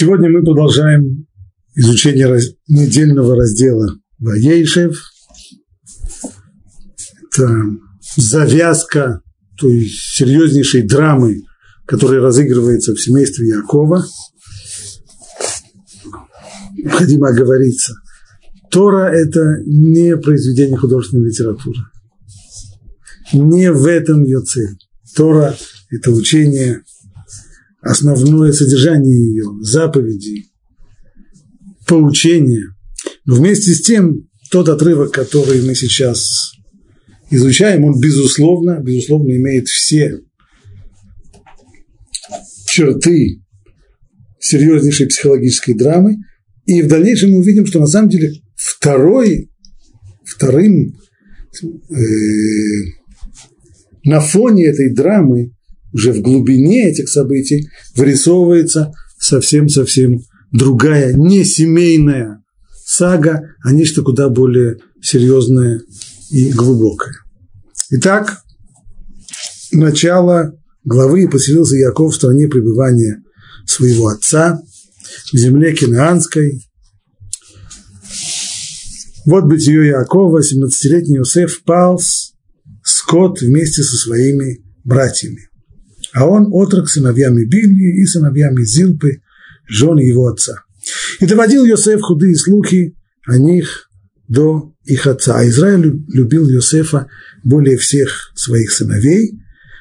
Сегодня мы продолжаем изучение раз... недельного раздела Ваейшев. Это завязка той серьезнейшей драмы, которая разыгрывается в семействе Якова. Необходимо оговориться. Тора – это не произведение художественной литературы. Не в этом ее цель. Тора – это учение основное содержание ее, заповеди, поучения. Но вместе с тем, тот отрывок, который мы сейчас изучаем, он безусловно, безусловно имеет все черты серьезнейшей психологической драмы. И в дальнейшем мы увидим, что на самом деле второй, вторым э, на фоне этой драмы уже в глубине этих событий вырисовывается совсем-совсем другая, не семейная сага, а нечто куда более серьезное и глубокое. Итак, начало главы поселился Яков в стране пребывания своего отца, в земле Кинаанской. Вот бытие Якова, 17-летний Иосиф палс скот вместе со своими братьями а он отрок сыновьями Бильи и сыновьями Зилпы, жены его отца. И доводил Йосеф худые слухи о них до их отца. А Израиль любил Йосефа более всех своих сыновей,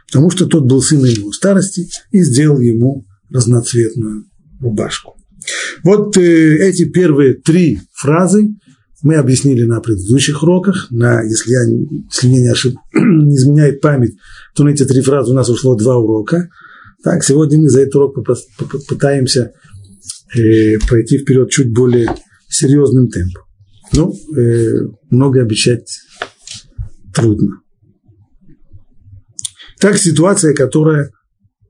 потому что тот был сыном его старости и сделал ему разноцветную рубашку. Вот э, эти первые три фразы мы объяснили на предыдущих уроках, на, если, я, если мне не, ошиб, не изменяет память, то на эти три фразы у нас ушло два урока. Так, сегодня мы за этот урок попытаемся э, пройти вперед чуть более серьезным темпом. Ну, э, много обещать трудно. Так, ситуация, которая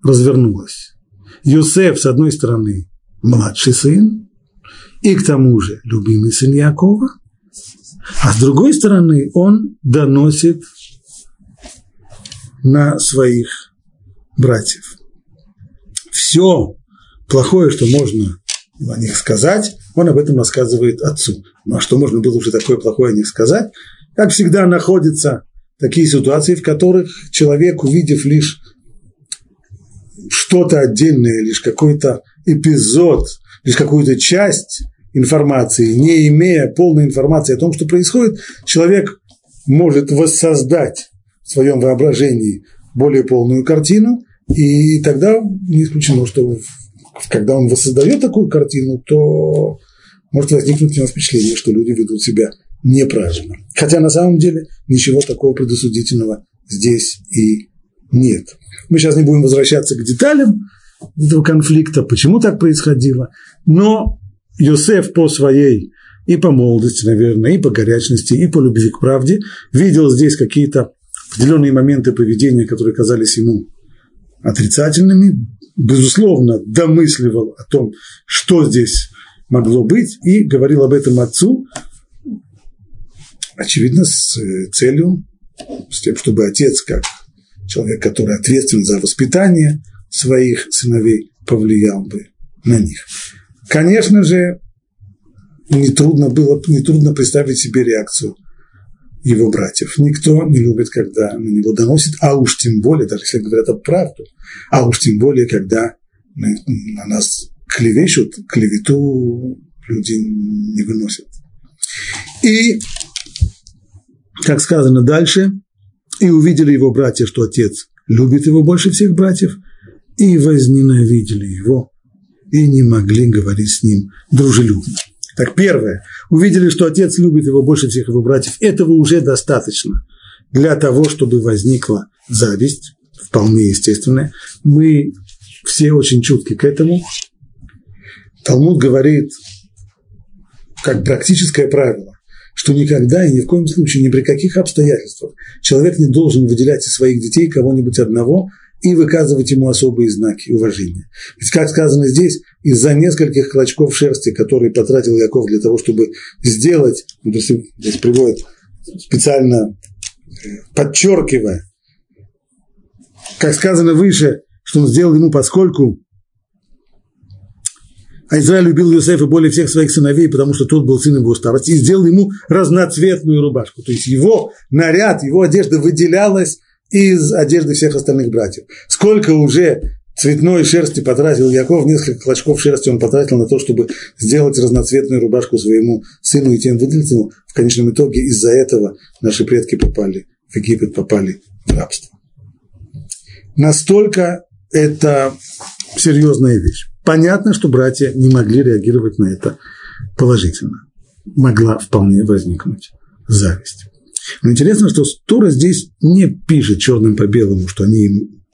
развернулась. Юсеф, с одной стороны, младший сын, и к тому же любимый сын Якова, а с другой стороны он доносит на своих братьев. Все плохое, что можно о них сказать, он об этом рассказывает отцу. Ну а что можно было уже такое плохое о них сказать? Как всегда находятся такие ситуации, в которых человек, увидев лишь что-то отдельное, лишь какой-то эпизод, лишь какую-то часть информации, не имея полной информации о том, что происходит, человек может воссоздать в своем воображении более полную картину, и тогда не исключено, что когда он воссоздает такую картину, то может возникнуть у него впечатление, что люди ведут себя неправильно. Хотя на самом деле ничего такого предосудительного здесь и нет. Мы сейчас не будем возвращаться к деталям этого конфликта, почему так происходило, но Йосеф по своей и по молодости, наверное, и по горячности, и по любви к правде, видел здесь какие-то определенные моменты поведения, которые казались ему отрицательными, безусловно, домысливал о том, что здесь могло быть, и говорил об этом отцу, очевидно, с э, целью, с тем, чтобы отец, как человек, который ответственен за воспитание своих сыновей, повлиял бы на них. Конечно же, нетрудно было, нетрудно представить себе реакцию его братьев. Никто не любит, когда на него доносит, а уж тем более, даже если говорят об правду, а уж тем более, когда на нас клевещут, клевету люди не выносят. И, как сказано дальше, и увидели его братья, что отец любит его больше всех братьев, и возненавидели его, и не могли говорить с ним дружелюбно. Так первое, увидели, что отец любит его больше всех его братьев, этого уже достаточно для того, чтобы возникла зависть, вполне естественная. Мы все очень чутки к этому. Талмуд говорит, как практическое правило, что никогда и ни в коем случае, ни при каких обстоятельствах человек не должен выделять из своих детей кого-нибудь одного и выказывать ему особые знаки уважения. Ведь, как сказано здесь, из-за нескольких клочков шерсти, которые потратил Яков для того, чтобы сделать, ну, здесь приводит специально э, подчеркивая, как сказано выше, что он сделал ему, поскольку а Израиль любил Юсефа более всех своих сыновей, потому что тот был сын его старости, и сделал ему разноцветную рубашку. То есть его наряд, его одежда выделялась из одежды всех остальных братьев. Сколько уже цветной шерсти потратил Яков, несколько клочков шерсти он потратил на то, чтобы сделать разноцветную рубашку своему сыну и тем выделить ему. В конечном итоге из-за этого наши предки попали в Египет, попали в рабство. Настолько это серьезная вещь. Понятно, что братья не могли реагировать на это положительно. Могла вполне возникнуть зависть. Но интересно, что Тура здесь не пишет черным по белому, что они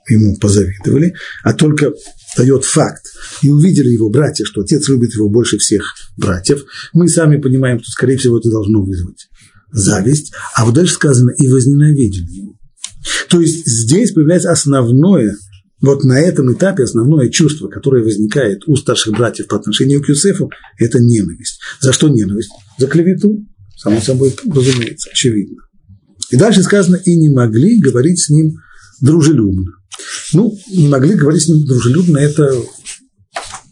ему позавидовали, а только дает факт. И увидели его братья, что отец любит его больше всех братьев. Мы сами понимаем, что, скорее всего, это должно вызвать зависть. А вот дальше сказано, и возненавидели его. То есть здесь появляется основное вот на этом этапе основное чувство, которое возникает у старших братьев по отношению к Юсефу, это ненависть. За что ненависть? За клевету, само собой разумеется, очевидно. И дальше сказано, и не могли говорить с ним дружелюбно. Ну, не могли говорить с ним дружелюбно, это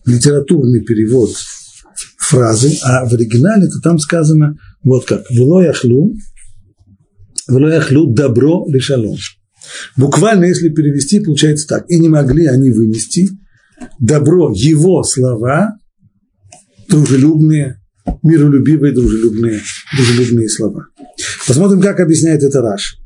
литературный перевод фразы, а в оригинале то там сказано вот как «Вело яхлу, вело яхлу добро лишалом». Буквально, если перевести, получается так. И не могли они вынести добро, его слова, дружелюбные, миролюбивые, дружелюбные, дружелюбные слова. Посмотрим, как объясняет это Раш.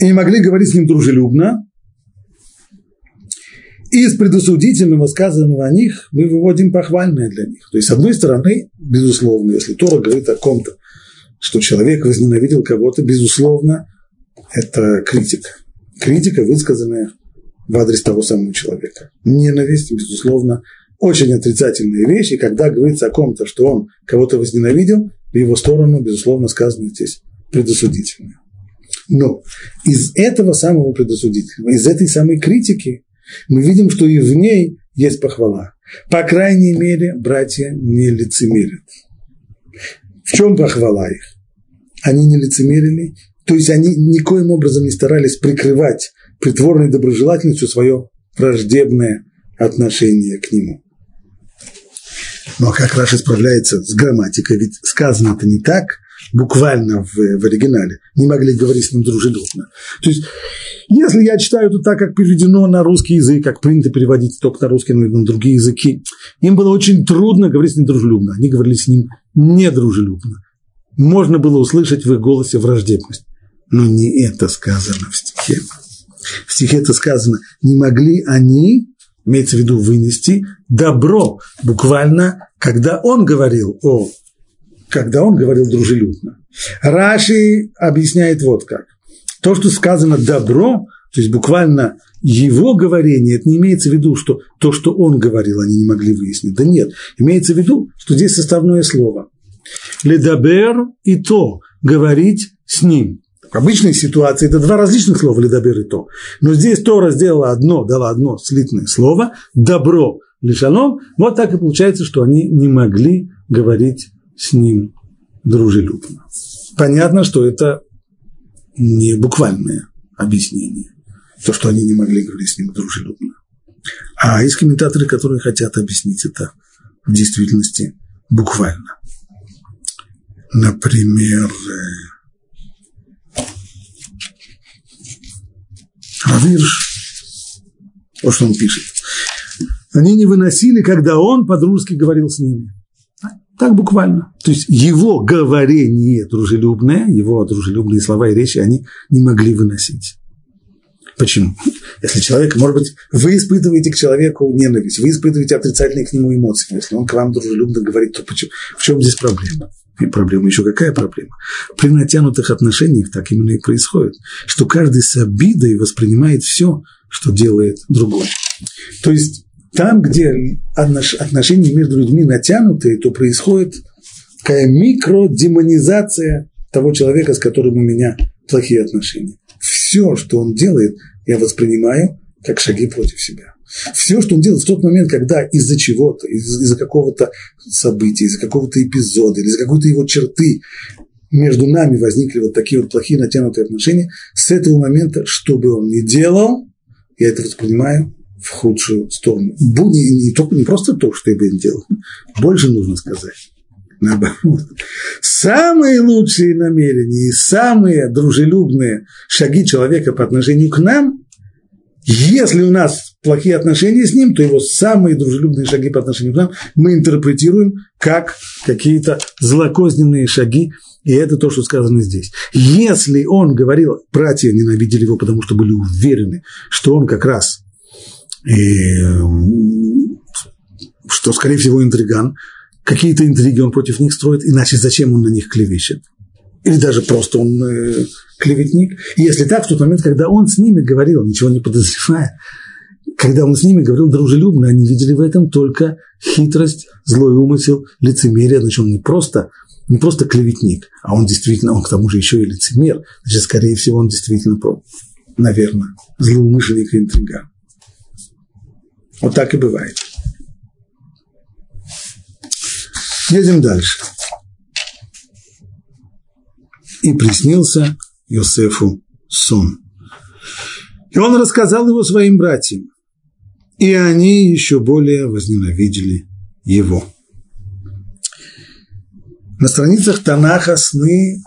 И не могли говорить с ним дружелюбно, из предосудительного сказанного о них мы выводим похвальное для них. То есть, с одной стороны, безусловно, если Тора говорит о ком-то, что человек возненавидел кого-то, безусловно, это критика. Критика, высказанная в адрес того самого человека. Ненависть, безусловно, очень отрицательная вещь, и когда говорится о ком-то, что он кого-то возненавидел, в его сторону, безусловно, сказано здесь предосудительное. Но из этого самого предосудительного, из этой самой критики мы видим, что и в ней есть похвала. По крайней мере, братья не лицемерят. В чем похвала их? Они не лицемерили, то есть они никоим образом не старались прикрывать притворной доброжелательностью свое враждебное отношение к нему. Но как Раша справляется с грамматикой? Ведь сказано это не так, буквально в, в оригинале. Не могли говорить с ним дружелюбно. То есть если я читаю это так, как переведено на русский язык, как принято переводить только на русский, но и на другие языки, им было очень трудно говорить с ним дружелюбно. Они говорили с ним недружелюбно. Можно было услышать в их голосе враждебность. Но не это сказано в стихе. В стихе это сказано, не могли они, имеется в виду вынести, добро, буквально, когда он говорил о когда он говорил дружелюбно. Раши объясняет вот как. То, что сказано добро, то есть буквально его говорение, это не имеется в виду, что то, что он говорил, они не могли выяснить. Да нет, имеется в виду, что здесь составное слово. Ледабер и то, говорить с ним. В обычной ситуации это два различных слова ледабер и то. Но здесь Тора сделала одно, дала одно слитное слово, добро лишалом. Вот так и получается, что они не могли говорить с ним дружелюбно. Понятно, что это не буквальное объяснение, то, что они не могли говорить с ним дружелюбно. А есть комментаторы, которые хотят объяснить это в действительности буквально. Например, Равирш, вот что он пишет. Они не выносили, когда он по-дружески говорил с ними. Так буквально. То есть его говорение дружелюбное, его дружелюбные слова и речи они не могли выносить. Почему? Если человек, может быть, вы испытываете к человеку ненависть, вы испытываете отрицательные к нему эмоции, если он к вам дружелюбно говорит, то почему? в чем здесь проблема? И проблема еще какая проблема? При натянутых отношениях так именно и происходит, что каждый с обидой воспринимает все, что делает другой. То есть там, где отношения между людьми натянутые, то происходит такая микродемонизация того человека, с которым у меня плохие отношения. Все, что он делает, я воспринимаю как шаги против себя. Все, что он делает в тот момент, когда из-за чего-то, из- за какого-то события, из-за какого-то эпизода, из-за какой-то его черты между нами возникли вот такие вот плохие натянутые отношения, с этого момента, что бы он ни делал, я это воспринимаю в худшую сторону. Не, не, только, не просто то, что я бы делал, больше нужно сказать. Наоборот. Самые лучшие намерения и самые дружелюбные шаги человека по отношению к нам, если у нас плохие отношения с ним, то его самые дружелюбные шаги по отношению к нам мы интерпретируем как какие-то злокозненные шаги, и это то, что сказано здесь. Если он говорил, братья ненавидели его, потому что были уверены, что он как раз и, что, скорее всего, интриган. Какие-то интриги он против них строит, иначе зачем он на них клевещет? Или даже просто он э, клеветник. И если так, в тот момент, когда он с ними говорил, ничего не подозревая, когда он с ними говорил дружелюбно, они видели в этом только хитрость, злой умысел, лицемерие. Значит, он не просто, не просто клеветник, а он действительно, он к тому же еще и лицемер. Значит, скорее всего, он действительно, наверное, злоумышленник и интриган. Вот так и бывает. Едем дальше. И приснился Йосефу сон. И он рассказал его своим братьям. И они еще более возненавидели его. На страницах Танаха сны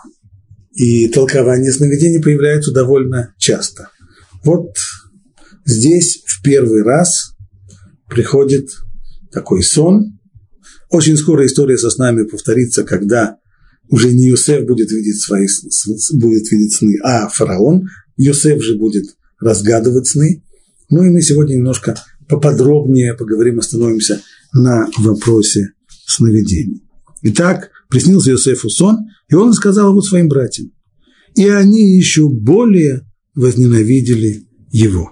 и толкования сновидений появляются довольно часто. Вот здесь в первый раз приходит такой сон. Очень скоро история со снами повторится, когда уже не Юсеф будет видеть свои будет видеть сны, а фараон. Юсеф же будет разгадывать сны. Ну и мы сегодня немножко поподробнее поговорим, остановимся на вопросе сновидений. Итак, приснился Иосифу сон, и он сказал его своим братьям. И они еще более возненавидели его.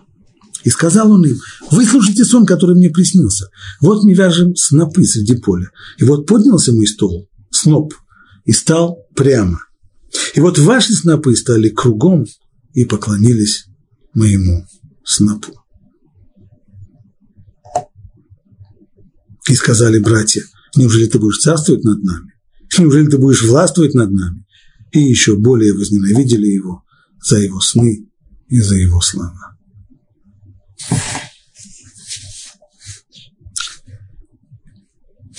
И сказал он им, выслушайте сон, который мне приснился. Вот мы вяжем снопы среди поля. И вот поднялся мой стол, сноп, и стал прямо. И вот ваши снопы стали кругом и поклонились моему снопу. И сказали братья, неужели ты будешь царствовать над нами? Неужели ты будешь властвовать над нами? И еще более возненавидели его за его сны и за его слова.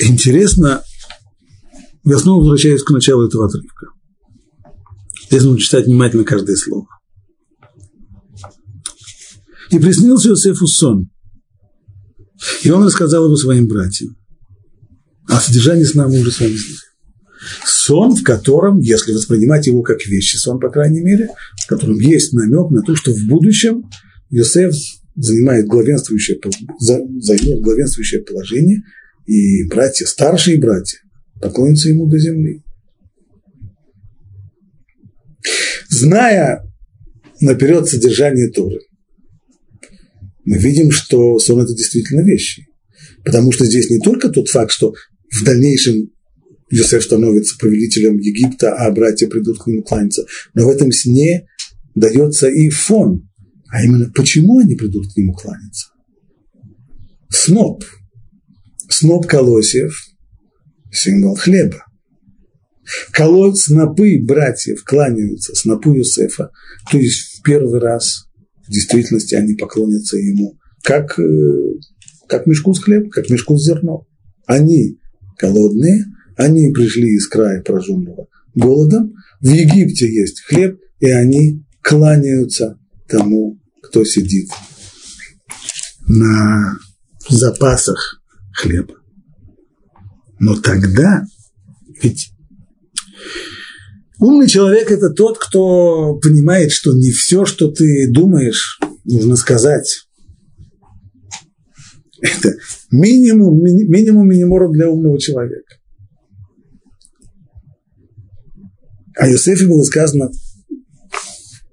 Интересно, я снова возвращаюсь к началу этого отрывка. Здесь нужно читать внимательно каждое слово. И приснился Иосифу сон. И он рассказал его своим братьям. А содержание сна мы уже с вами знаем. Сон, в котором, если воспринимать его как вещи, сон, по крайней мере, в котором есть намек на то, что в будущем Иосиф занимает главенствующее, займет главенствующее положение, и братья, старшие братья, поклонятся ему до земли. Зная наперед содержание Торы, мы видим, что сон – это действительно вещи. Потому что здесь не только тот факт, что в дальнейшем Йосеф становится повелителем Египта, а братья придут к нему кланяться, но в этом сне дается и фон, а именно почему они придут к нему кланяться. Сноп – Сноп колосьев – символ хлеба. Колоть снопы братьев кланяются снопу Юсефа, то есть в первый раз действительности они поклонятся ему, как, э, как мешку с хлебом, как мешку с зерном. Они голодные, они пришли из края пораженного голодом, в Египте есть хлеб, и они кланяются тому, кто сидит на запасах хлеба. Но тогда, ведь умный человек – это тот, кто понимает, что не все, что ты думаешь, нужно сказать. Это минимум, минимум минимум для умного человека. А Юсефе было сказано,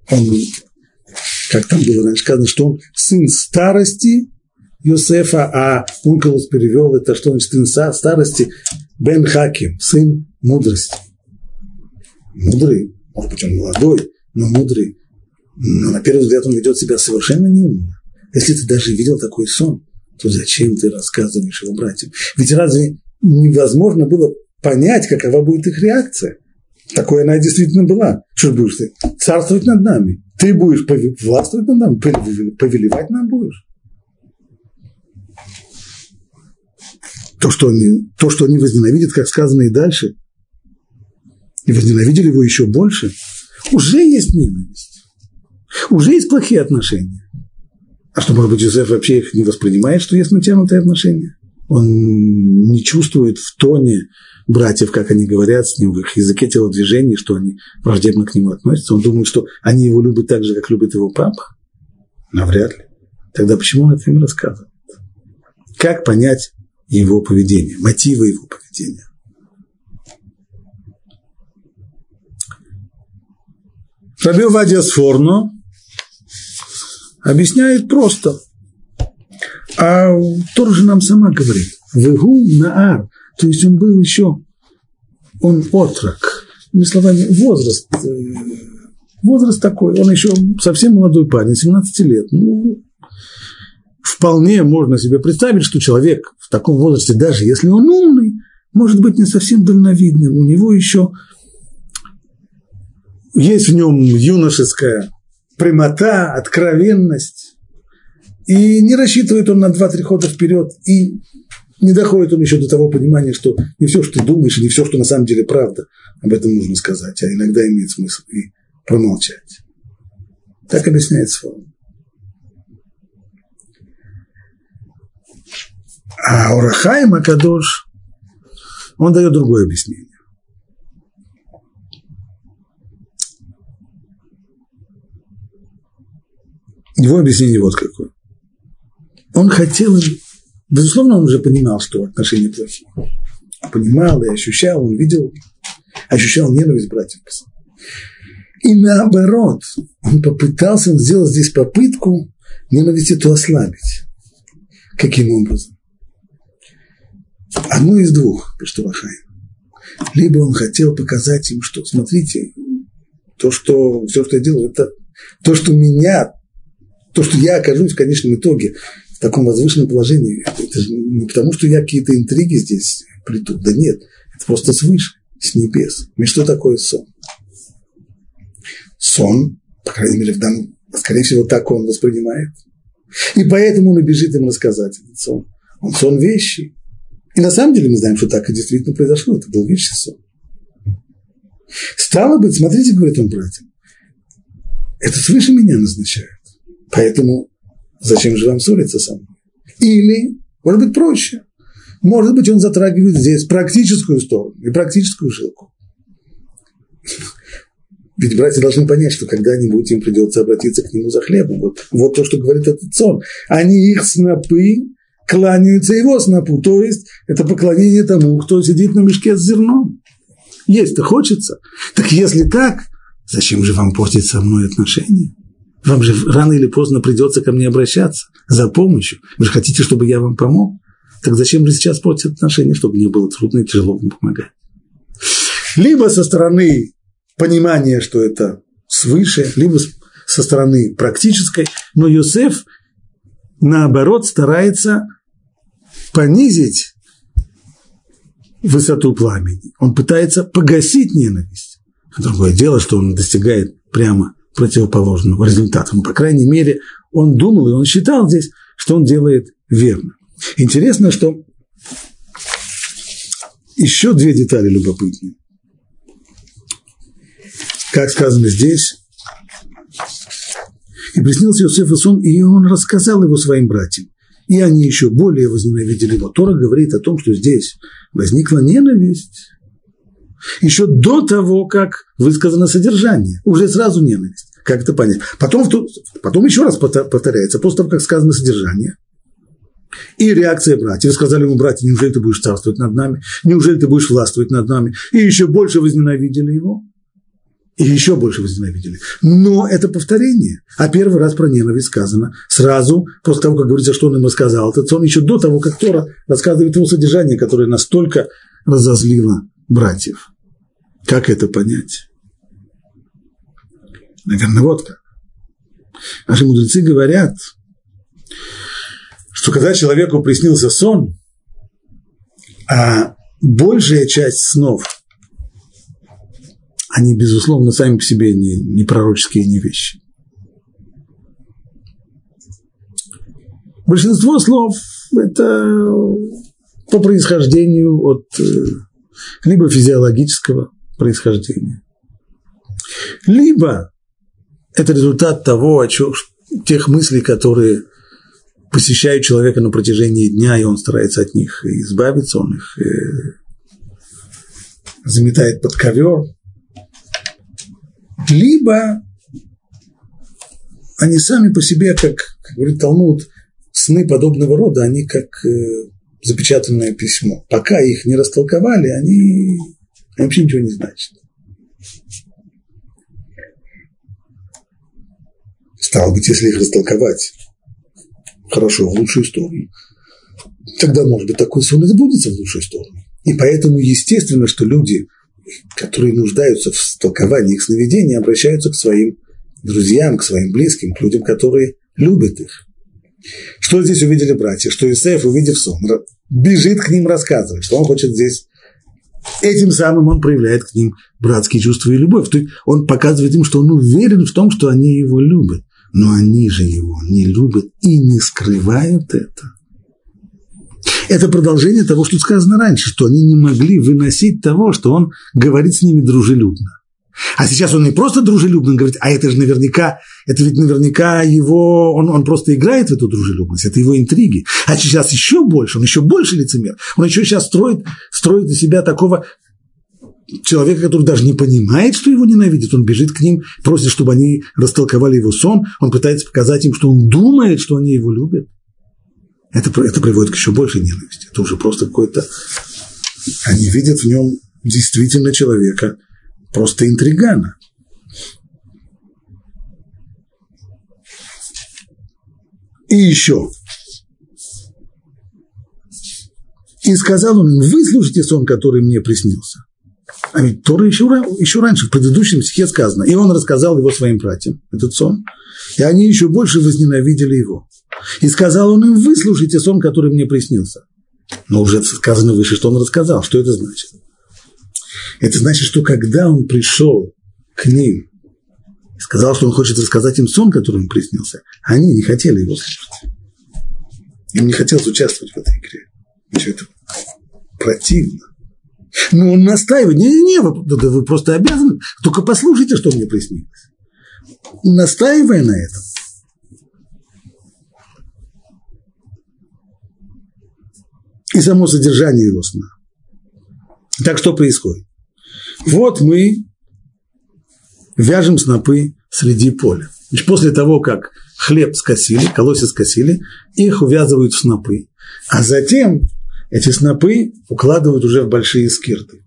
он, как там было раньше сказано, что он сын старости Юсефа, а Ункелус перевел это, что значит сын старости, Бен Хаким, сын мудрости. Мудрый, может быть, он молодой, но мудрый. Но на первый взгляд он ведет себя совершенно неумно. Если ты даже видел такой сон, то зачем ты рассказываешь его братьям? Ведь разве невозможно было понять, какова будет их реакция? Такое она действительно была. Что будешь ты? Царствовать над нами. Ты будешь властвовать над нами, повелевать нам будешь. То, что они, то, что они возненавидят, как сказано и дальше, и возненавидели его еще больше, уже есть ненависть. Уже есть плохие отношения. А что, может быть, Юзеф вообще их не воспринимает, что есть натянутые отношения? Он не чувствует в тоне братьев, как они говорят с ним, в их языке телодвижений, что они враждебно к нему относятся. Он думает, что они его любят так же, как любит его папа. Навряд ли. Тогда почему он это им рассказывает? Как понять его поведение, мотивы его поведения? Раби Вадия Сфорно объясняет просто. А Тор же нам сама говорит. Вегу наар. То есть он был еще, он отрок. Иными словами, возраст. Э, возраст такой. Он еще совсем молодой парень, 17 лет. Ну, вполне можно себе представить, что человек в таком возрасте, даже если он умный, может быть не совсем дальновидным. У него еще есть в нем юношеская прямота, откровенность. И не рассчитывает он на два-три хода вперед, и не доходит он еще до того понимания, что не все, что ты думаешь, и не все, что на самом деле правда, об этом нужно сказать, а иногда имеет смысл и промолчать. Так объясняет Сфорум. А Урахаим Акадош, он дает другое объяснение. Его объяснение вот какое. Он хотел, безусловно, он уже понимал, что отношения плохие. Понимал и ощущал, он видел, ощущал ненависть братьев. И наоборот, он попытался, он сделал здесь попытку ненависть эту ослабить. Каким образом? Одно из двух, пишет Лахай. Либо он хотел показать им, что, смотрите, то, что все, что я делаю, это то, что меня то, что я окажусь в конечном итоге в таком возвышенном положении, это же не потому, что я какие-то интриги здесь плету. Да нет, это просто свыше, с небес. И что такое сон? Сон, по крайней мере, в данном, скорее всего, так он воспринимает. И поэтому он и бежит им рассказать этот сон. Он сон вещи. И на самом деле мы знаем, что так и действительно произошло. Это был вещий сон. Стало быть, смотрите, говорит он братьям, это свыше меня назначают. Поэтому зачем же вам ссориться со мной? Или, может быть, проще. Может быть, он затрагивает здесь практическую сторону и практическую жилку. Ведь братья должны понять, что когда-нибудь им придется обратиться к нему за хлебом. Вот, вот то, что говорит этот сон. Они их снопы кланяются его снопу. То есть это поклонение тому, кто сидит на мешке с зерном. Есть-то хочется. Так если так, зачем же вам портить со мной отношения? Вам же рано или поздно придется ко мне обращаться за помощью. Вы же хотите, чтобы я вам помог? Так зачем же сейчас портить отношения, чтобы мне было трудно и тяжело вам помогать? Либо со стороны понимания, что это свыше, либо со стороны практической, но Йосеф, наоборот, старается понизить высоту пламени. Он пытается погасить ненависть. Другое дело, что он достигает прямо противоположного результата. Но, по крайней мере, он думал и он считал здесь, что он делает верно. Интересно, что еще две детали любопытные. Как сказано здесь, и приснился Иосиф сон, и он рассказал его своим братьям. И они еще более возненавидели его. Тора говорит о том, что здесь возникла ненависть еще до того, как высказано содержание. Уже сразу ненависть. Как это понять? Потом, потом еще раз повторяется, после того, как сказано содержание. И реакция братьев. Сказали ему, братья, неужели ты будешь царствовать над нами? Неужели ты будешь властвовать над нами? И еще больше возненавидели его. И еще больше возненавидели. Но это повторение. А первый раз про ненависть сказано сразу, после того, как говорится, что он им рассказал. Этот сон еще до того, как Тора рассказывает его содержание, которое настолько разозлило братьев. Как это понять? Наверное, вот как. Наши мудрецы говорят, что когда человеку приснился сон, а большая часть снов они, безусловно, сами по себе не, не пророческие, не вещи. Большинство слов – это по происхождению от э, либо физиологического происхождения, либо это результат того, о чем, тех мыслей, которые посещают человека на протяжении дня, и он старается от них избавиться, он их э, заметает под ковер. Либо они сами по себе, как, как говорит Талмуд, сны подобного рода, они как э, запечатанное письмо. Пока их не растолковали, они, они вообще ничего не значат. Стало быть, если их растолковать хорошо, в лучшую сторону, тогда, может быть, такой сон сбудется в лучшую сторону. И поэтому естественно, что люди, которые нуждаются в толковании их сновидений, обращаются к своим друзьям, к своим близким, к людям, которые любят их. Что здесь увидели братья? Что Исаев, увидев сон, бежит к ним рассказывать, что он хочет здесь Этим самым он проявляет к ним братские чувства и любовь. То есть он показывает им, что он уверен в том, что они его любят. Но они же его не любят и не скрывают это. Это продолжение того, что сказано раньше, что они не могли выносить того, что он говорит с ними дружелюбно. А сейчас он не просто дружелюбно говорит, а это же наверняка, это ведь наверняка его, он, он просто играет в эту дружелюбность, это его интриги. А сейчас еще больше, он еще больше лицемер. Он еще сейчас строит, строит из себя такого человека, который даже не понимает, что его ненавидит, он бежит к ним, просит, чтобы они растолковали его сон, он пытается показать им, что он думает, что они его любят. Это, это приводит к еще большей ненависти. Это уже просто какой-то... Они видят в нем действительно человека, просто интригана. И еще. И сказал он им, выслушайте сон, который мне приснился. А ведь Тора еще, еще раньше, в предыдущем стихе сказано, и он рассказал его своим братьям, этот сон, и они еще больше возненавидели его. И сказал он им, выслушайте сон, который мне приснился. Но уже сказано выше, что он рассказал. Что это значит? Это значит, что когда он пришел к ним и сказал, что он хочет рассказать им сон, который ему приснился, они не хотели его слушать. Им не хотелось участвовать в этой игре. Все это противно. Но он настаивает, не-не-не, вы, да, вы просто обязаны, только послушайте, что мне приснилось. Настаивая на этом, и само содержание его сна. Так что происходит? Вот мы вяжем снопы среди поля. Значит, после того, как хлеб скосили, колосья скосили, их увязывают в снопы. А затем эти снопы укладывают уже в большие скирты.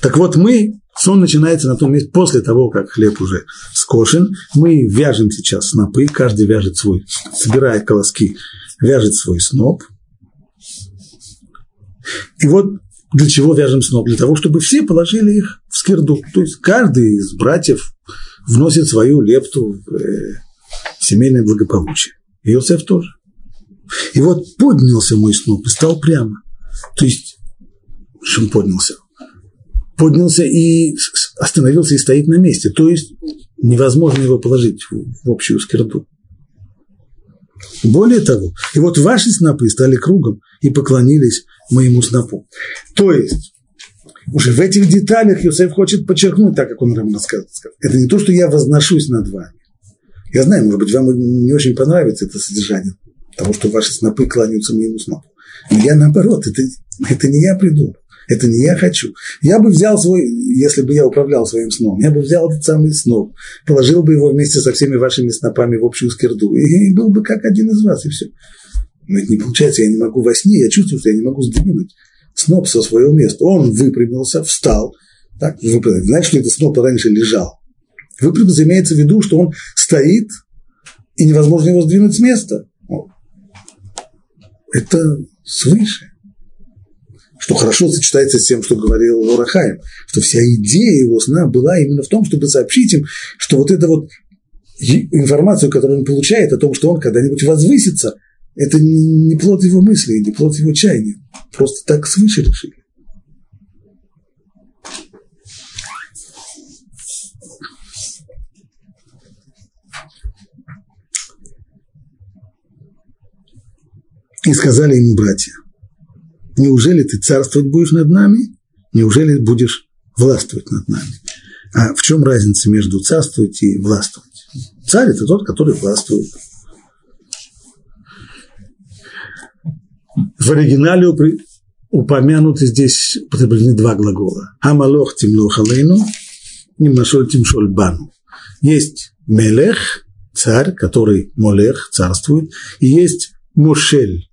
Так вот мы, сон начинается на том месте, после того, как хлеб уже скошен, мы вяжем сейчас снопы, каждый вяжет свой, собирает колоски, вяжет свой сноп. И вот для чего вяжем сноп? Для того, чтобы все положили их в скирду. То есть каждый из братьев вносит свою лепту в э, семейное благополучие. И Иосиф тоже. И вот поднялся мой сноп и стал прямо. То есть, чем поднялся? Поднялся и остановился и стоит на месте. То есть, невозможно его положить в общую скирду. Более того, и вот ваши снопы стали кругом и поклонились моему снопу. То есть, уже в этих деталях Йосеф хочет подчеркнуть, так как он нам рассказывает. Это не то, что я возношусь над вами. Я знаю, может быть, вам не очень понравится это содержание того, что ваши снопы кланяются моему снопу. Но я наоборот, это, это не я придумал. Это не я хочу. Я бы взял свой, если бы я управлял своим сном, я бы взял этот самый сноп, положил бы его вместе со всеми вашими снопами в общую скирду, и был бы как один из вас, и все. Но это не получается, я не могу во сне, я чувствую, что я не могу сдвинуть сноп со своего места. Он выпрямился, встал, так, выпрямился. Знаете, что этот сноп раньше лежал? Выпрямился имеется в виду, что он стоит, и невозможно его сдвинуть с места. Это свыше что хорошо сочетается с тем, что говорил Лорахаем, что вся идея его сна была именно в том, чтобы сообщить им, что вот эта вот информацию, которую он получает о том, что он когда-нибудь возвысится, это не плод его мысли, не плод его чаяния. Просто так свыше решили. И сказали ему братья, неужели ты царствовать будешь над нами? Неужели будешь властвовать над нами? А в чем разница между царствовать и властвовать? Царь – это тот, который властвует. В оригинале упомянуты здесь употреблены два глагола. Амалох тимлох алейну, нимашоль тимшоль. Есть мелех, царь, который молех, царствует, и есть мушель,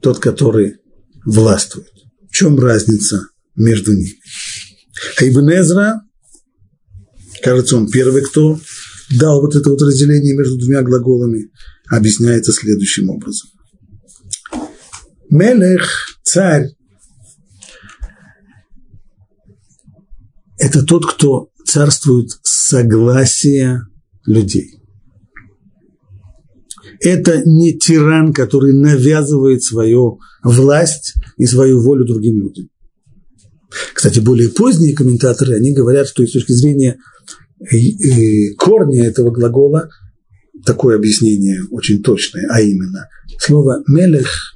тот, который властвует. В чем разница между ними? А Ибн Эзра, кажется, он первый, кто дал вот это вот разделение между двумя глаголами, объясняется следующим образом. Мелех, царь, это тот, кто царствует согласия людей. Это не тиран, который навязывает свою власть и свою волю другим людям. Кстати, более поздние комментаторы, они говорят, что с точки зрения э, корня этого глагола, такое объяснение очень точное, а именно, слово «мелех» –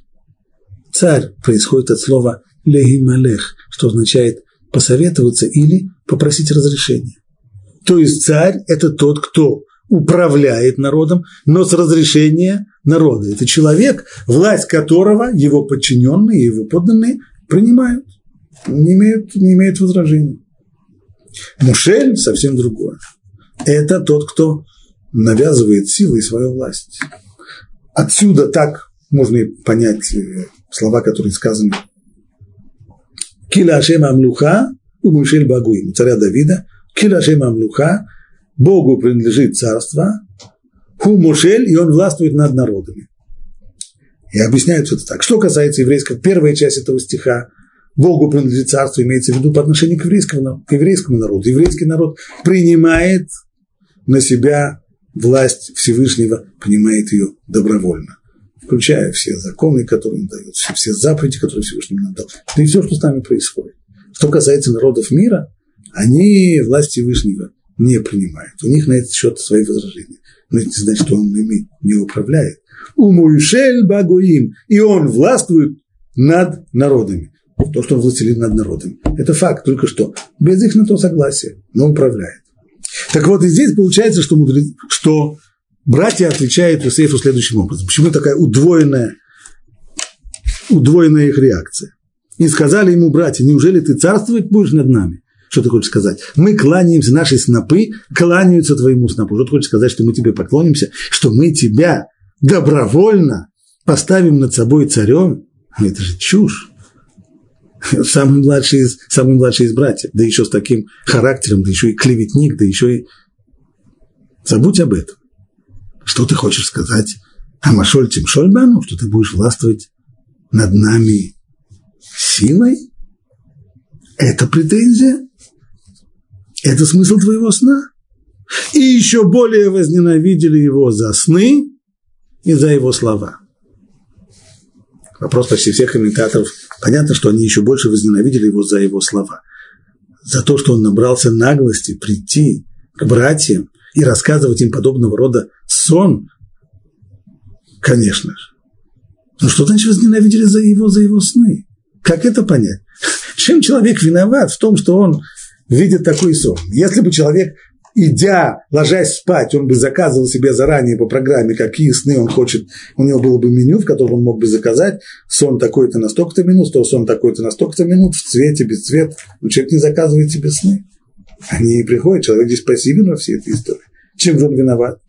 царь происходит от слова «легималех», что означает посоветоваться или попросить разрешения. То есть царь – это тот, кто управляет народом, но с разрешения народа. Это человек, власть которого его подчиненные, его подданные принимают, не имеют, не имеют возражений. Мушель совсем другое. Это тот, кто навязывает силой свою власть. Отсюда так можно понять э, слова, которые сказаны. Кила Ашем Амлуха у Мушель Багуим, царя Давида, Кила Ашем Амлуха, Богу принадлежит царство, Ху Мушель, и он властвует над народами. И объясняют это так. Что касается еврейского, первая часть этого стиха, Богу принадлежит царство, имеется в виду по отношению к еврейскому, к еврейскому народу. Еврейский народ принимает на себя власть Всевышнего, принимает ее добровольно, включая все законы, которые он дает, все, все заповеди, которые Всевышний нам дал, да и все, что с нами происходит. Что касается народов мира, они власть Всевышнего не принимают. У них на этот счет свои возражения. Но это не значит, что он ими не управляет. Умуишель Багуим. И он властвует над народами. То, что он властелин над народами. Это факт, только что. Без их на то согласия, но управляет. Так вот, и здесь получается, что, мудрец, что братья отвечают Иосифу следующим образом. Почему такая удвоенная, удвоенная их реакция? И сказали ему братья, неужели ты царствовать будешь над нами? Что ты хочешь сказать? Мы кланяемся, наши снопы кланяются твоему снопу. Что ты хочешь сказать, что мы тебе поклонимся, что мы тебя добровольно поставим над собой царем? Это же чушь. Самый младший из, самый младший из братьев, да еще с таким характером, да еще и клеветник, да еще и... Забудь об этом. Что ты хочешь сказать? А Машоль Тимшольбану, что ты будешь властвовать над нами силой? Это претензия? Это смысл твоего сна. И еще более возненавидели его за сны и за его слова. Вопрос почти всех комментаторов. Понятно, что они еще больше возненавидели его за его слова. За то, что он набрался наглости прийти к братьям и рассказывать им подобного рода сон, конечно же. Но что значит возненавидели за его, за его сны? Как это понять? Чем человек виноват в том, что он видит такой сон. Если бы человек, идя, ложась спать, он бы заказывал себе заранее по программе, какие сны он хочет, у него было бы меню, в котором он мог бы заказать сон такой-то на столько-то минут, то сон такой-то на столько-то минут, в цвете, без цвета. Но человек не заказывает себе сны. Они приходят, человек здесь пассивен во всей этой истории. Чем же он виноват?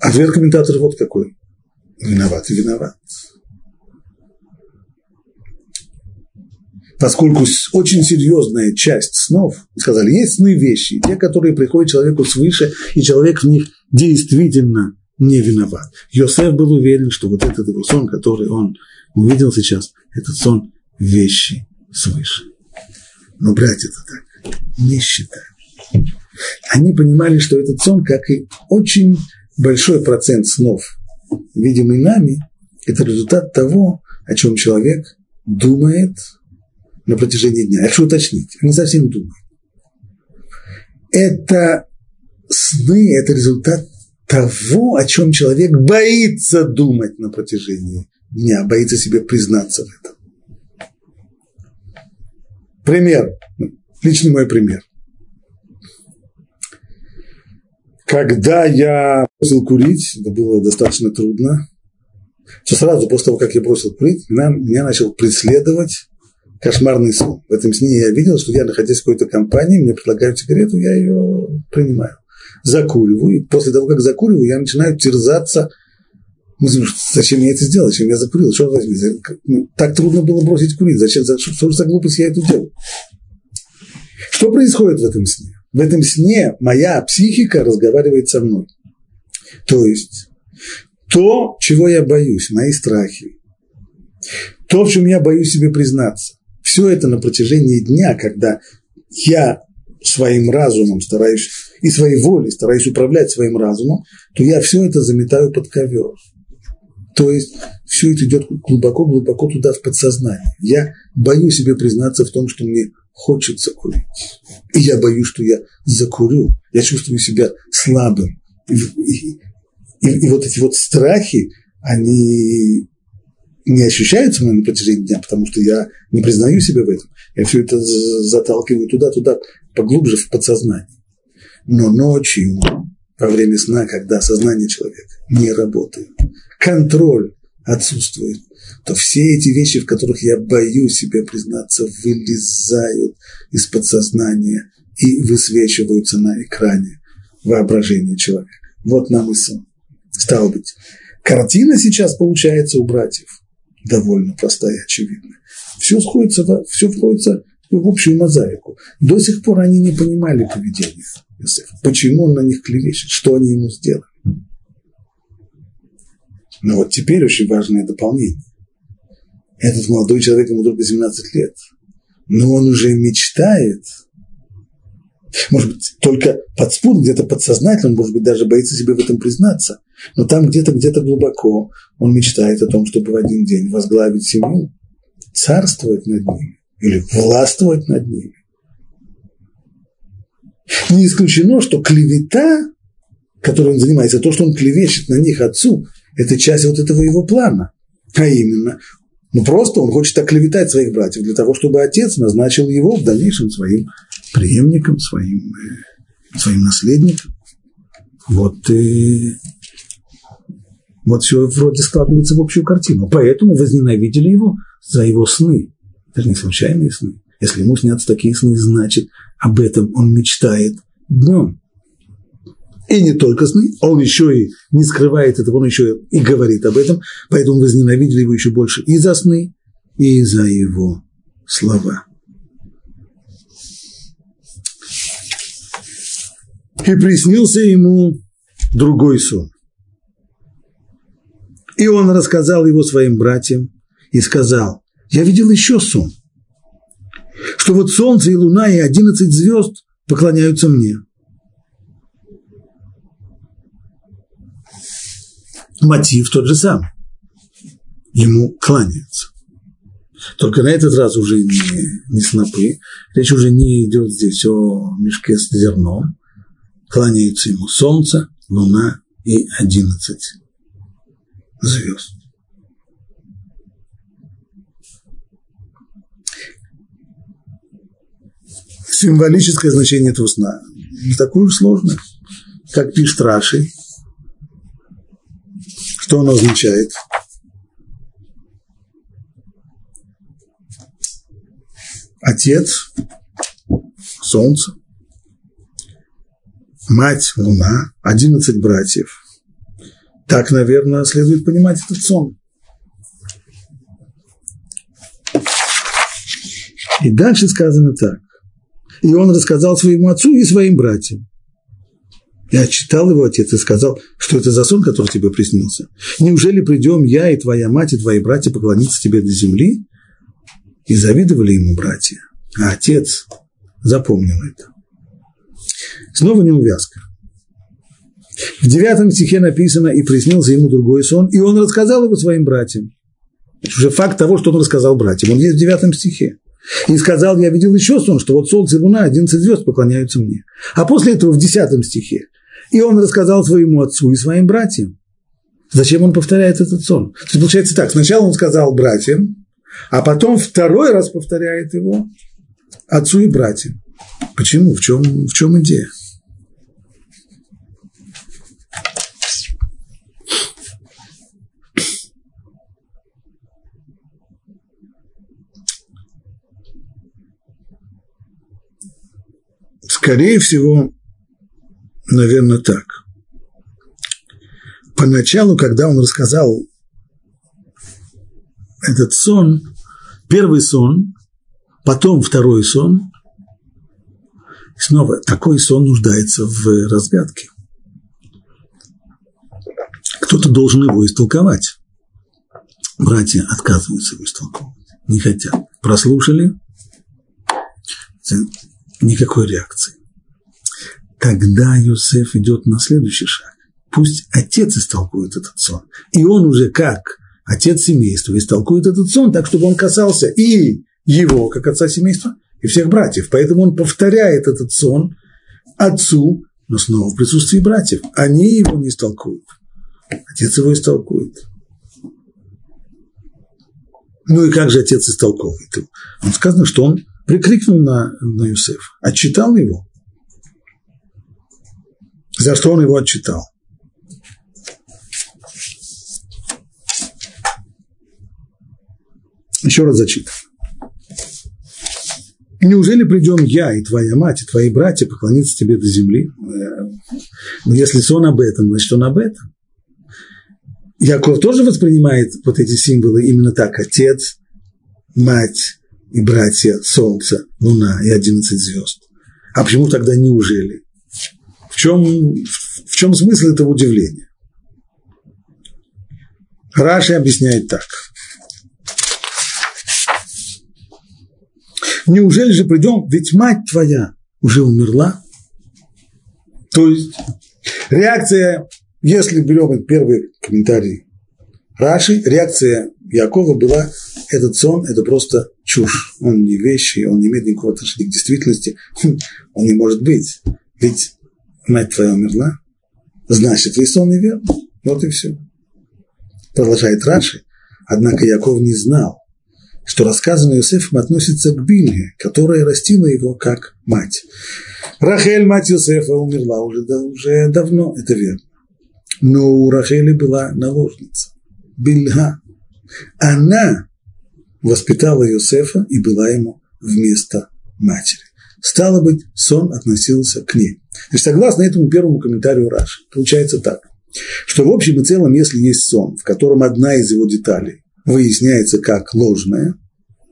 Ответ комментатора вот какой. Виноват и виноват. поскольку очень серьезная часть снов, сказали, есть сны вещи, те, которые приходят человеку свыше, и человек в них действительно не виноват. Йосеф был уверен, что вот этот его сон, который он увидел сейчас, этот сон вещи свыше. Но братья это так не считают. Они понимали, что этот сон, как и очень большой процент снов, видимый нами, это результат того, о чем человек думает – на протяжении дня. Я хочу уточнить, не совсем думаю. Это сны, это результат того, о чем человек боится думать на протяжении дня, боится себе признаться в этом. Пример, личный мой пример. Когда я бросил курить, это было достаточно трудно, то сразу после того, как я бросил курить, меня, меня начал преследовать кошмарный сон. В этом сне я видел, что я, находясь в какой-то компании, мне предлагают сигарету, я ее принимаю. Закуриваю, и после того, как закуриваю, я начинаю терзаться зачем я это сделал? Зачем я закурил? Что возьми? Ну, так трудно было бросить курить. Зачем? За, что, за глупость я это делаю? Что происходит в этом сне? В этом сне моя психика разговаривает со мной. То есть то, чего я боюсь, мои страхи, то, в чем я боюсь себе признаться, все это на протяжении дня, когда я своим разумом стараюсь и своей волей стараюсь управлять своим разумом, то я все это заметаю под ковер. То есть все это идет глубоко-глубоко туда, в подсознание. Я боюсь себе признаться в том, что мне хочется курить. И я боюсь, что я закурю. Я чувствую себя слабым. И, и, и, и вот эти вот страхи, они не ощущаются мной на протяжении дня, потому что я не признаю себя в этом. Я все это заталкиваю туда-туда, поглубже в подсознание. Но ночью, во время сна, когда сознание человека не работает, контроль отсутствует, то все эти вещи, в которых я боюсь себе признаться, вылезают из подсознания и высвечиваются на экране воображения человека. Вот нам и сон. Стало быть, картина сейчас получается у братьев довольно простая и очевидная. Все сходится, все входится в общую мозаику. До сих пор они не понимали поведения Иосифа. Почему он на них клевещет, что они ему сделали. Но вот теперь очень важное дополнение. Этот молодой человек, ему только 17 лет, но он уже мечтает, может быть, только подспудно, где-то подсознательно, может быть, даже боится себе в этом признаться, но там где-то, где-то глубоко он мечтает о том, чтобы в один день возглавить семью, царствовать над ними или властвовать над ними. Не исключено, что клевета, которой он занимается, то, что он клевещет на них отцу, это часть вот этого его плана. А именно, ну просто он хочет оклеветать своих братьев для того, чтобы отец назначил его в дальнейшем своим преемником, своим, э, своим наследником. Вот, и, вот все вроде складывается в общую картину. Поэтому возненавидели его за его сны. Это же не случайные сны. Если ему снятся такие сны, значит, об этом он мечтает днем. И не только сны, он еще и не скрывает этого, он еще и говорит об этом, поэтому возненавидели его еще больше и за сны, и за его слова. И приснился ему другой сон. И он рассказал его своим братьям и сказал, я видел еще сон, что вот солнце и луна и одиннадцать звезд поклоняются мне – мотив тот же самый. Ему кланяются. Только на этот раз уже не, не снопы. Речь уже не идет здесь о мешке с зерном. Кланяются ему солнце, луна и одиннадцать звезд. Символическое значение этого сна не такое уж сложное, как пишет Раши, что он означает? Отец, солнце, мать, луна, одиннадцать братьев. Так, наверное, следует понимать этот сон. И дальше сказано так. И он рассказал своему отцу и своим братьям. Я читал его отец и сказал, что это за сон, который тебе приснился. Неужели придем я и твоя мать и твои братья поклониться тебе до земли? И завидовали ему братья. А отец запомнил это. Снова неувязка. В девятом стихе написано, и приснился ему другой сон, и он рассказал его своим братьям. Это уже факт того, что он рассказал братьям. Он есть в девятом стихе. И сказал, я видел еще сон, что вот солнце и луна, одиннадцать звезд поклоняются мне. А после этого в десятом стихе и он рассказал своему отцу и своим братьям. Зачем он повторяет этот сон? То есть получается так, сначала он сказал братьям, а потом второй раз повторяет его отцу и братьям. Почему? В чем, в чем идея? Скорее всего, наверное, так. Поначалу, когда он рассказал этот сон, первый сон, потом второй сон, снова такой сон нуждается в разгадке. Кто-то должен его истолковать. Братья отказываются его истолковывать, не хотят. Прослушали, никакой реакции. Тогда Юсеф идет на следующий шаг. Пусть отец истолкует этот сон. И он уже как отец семейства истолкует этот сон так, чтобы он касался и его, как отца семейства, и всех братьев. Поэтому он повторяет этот сон отцу, но снова в присутствии братьев. Они его не истолкуют. Отец его истолкует. Ну и как же отец истолковывает его? Он сказано, что он прикрикнул на, на Юсефа, отчитал его. За что он его отчитал? Еще раз зачитываю. Неужели придем я и твоя мать, и твои братья поклониться тебе до земли? Но если сон об этом, значит он об этом. Яков тоже воспринимает вот эти символы именно так. Отец, мать и братья, солнце, луна и одиннадцать звезд. А почему тогда неужели? В чем, в чем смысл этого удивления? Раши объясняет так – Неужели же придем, ведь мать твоя уже умерла? То есть реакция, если берем первый комментарий Раши, реакция Якова была, этот сон – это просто чушь. Он не вещи, он не имеет никакого отношения к действительности. Он не может быть. Ведь мать твоя умерла, значит, и сон неверный. Вот и все. Продолжает Раши. Однако Яков не знал, что рассказанное Иосифом относится к Бильге, которая растила его как мать. Рахель, мать Иосифа, умерла уже, уже давно, это верно. Но у Рахели была наложница, Бильга. Она воспитала Иосифа и была ему вместо матери. Стало быть, сон относился к ней. То согласно этому первому комментарию Раши, получается так, что в общем и целом, если есть сон, в котором одна из его деталей выясняется как ложное,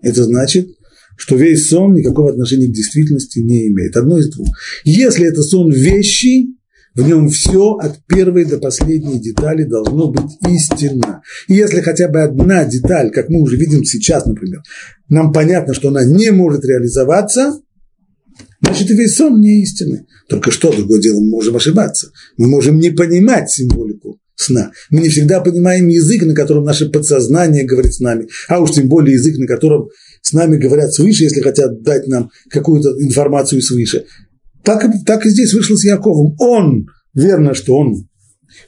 это значит, что весь сон никакого отношения к действительности не имеет. Одно из двух. Если это сон вещи, в нем все от первой до последней детали должно быть истинно. И если хотя бы одна деталь, как мы уже видим сейчас, например, нам понятно, что она не может реализоваться, значит и весь сон не истинный. Только что, другое дело, мы можем ошибаться. Мы можем не понимать символику сна. Мы не всегда понимаем язык, на котором наше подсознание говорит с нами, а уж тем более язык, на котором с нами говорят свыше, если хотят дать нам какую-то информацию свыше. Так, так и здесь вышло с Яковом. Он, верно, что он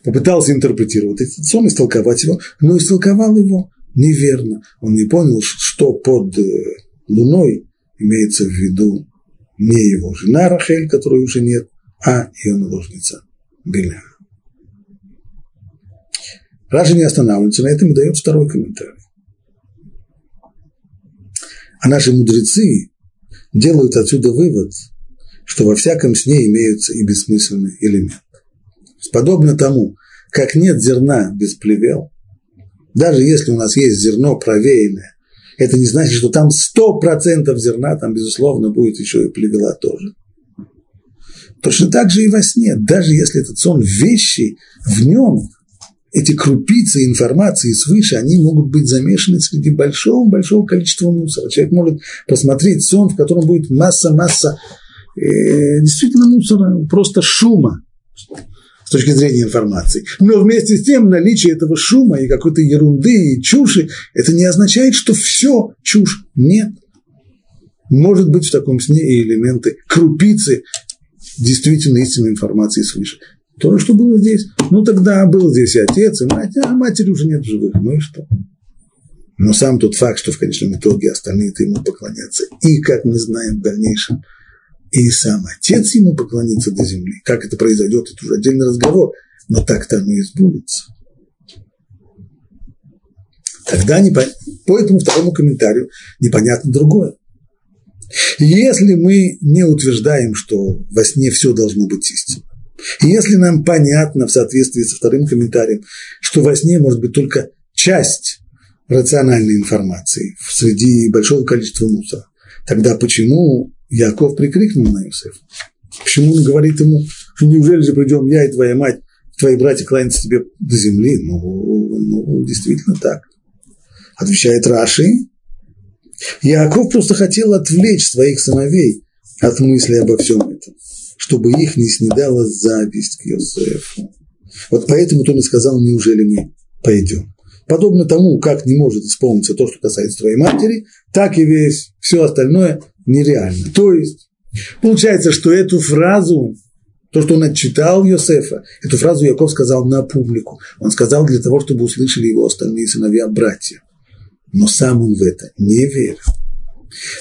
попытался интерпретировать этот сон, истолковать его, но истолковал его неверно. Он не понял, что под э, луной имеется в виду не его жена Рахель, которой уже нет, а ее наложница Беля. Раши не останавливается на этом и дает второй комментарий. А наши мудрецы делают отсюда вывод, что во всяком сне имеются и бессмысленный элемент. Подобно тому, как нет зерна без плевел, даже если у нас есть зерно провеянное, это не значит, что там 100% зерна, там, безусловно, будет еще и плевела тоже. Точно так же и во сне, даже если этот сон вещи, в нем эти крупицы информации свыше, они могут быть замешаны среди большого-большого количества мусора. Человек может посмотреть сон, в котором будет масса-масса э, действительно мусора, просто шума с точки зрения информации. Но вместе с тем наличие этого шума и какой-то ерунды и чуши, это не означает, что все чушь. Нет. Может быть в таком сне и элементы крупицы действительно истинной информации свыше. То, что было здесь. Ну, тогда был здесь и отец, и мать, а матери уже нет живых. Ну и что? Но сам тот факт, что в конечном итоге остальные-то ему поклонятся, и, как мы знаем в дальнейшем, и сам отец ему поклонится до земли. Как это произойдет, это уже отдельный разговор, но так-то оно и сбудется. Тогда не по... по этому второму комментарию непонятно другое. Если мы не утверждаем, что во сне все должно быть истинно, если нам понятно в соответствии со вторым комментарием, что во сне может быть только часть рациональной информации среди большого количества мусора, тогда почему Яков прикрикнул на Иосифа? Почему он говорит ему, что неужели же придем я и твоя мать, твои братья кланяться тебе до земли? Ну, ну действительно так. Отвечает Раши, Яков просто хотел отвлечь своих сыновей от мысли обо всем этом, чтобы их не снедала зависть к Йосефу. Вот поэтому он и сказал, неужели мы пойдем. Подобно тому, как не может исполниться то, что касается твоей матери, так и весь все остальное нереально. То есть, получается, что эту фразу, то, что он отчитал Йосефа, эту фразу Яков сказал на публику. Он сказал для того, чтобы услышали его остальные сыновья-братья. Но сам он в это не верил.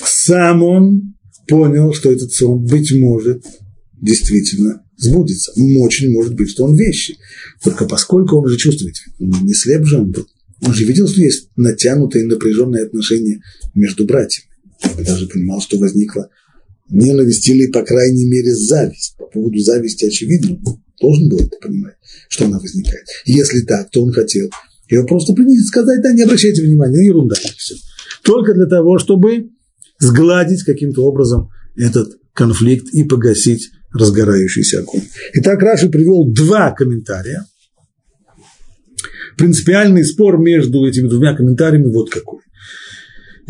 Сам он понял, что этот сон, быть может, действительно сбудется. Очень может быть, что он вещи. Только поскольку он же чувствует, не слеп же он был, он же видел, что есть натянутые напряженные отношения между братьями. Он даже понимал, что возникла ненависть или, по крайней мере, зависть. По поводу зависти, очевидно, должен был это понимать, что она возникает. Если так, то он хотел ее просто принять сказать, да, не обращайте внимания, ерунда, все. Только для того, чтобы сгладить каким-то образом этот конфликт и погасить разгорающийся огонь. Итак, Раши привел два комментария. Принципиальный спор между этими двумя комментариями вот какой.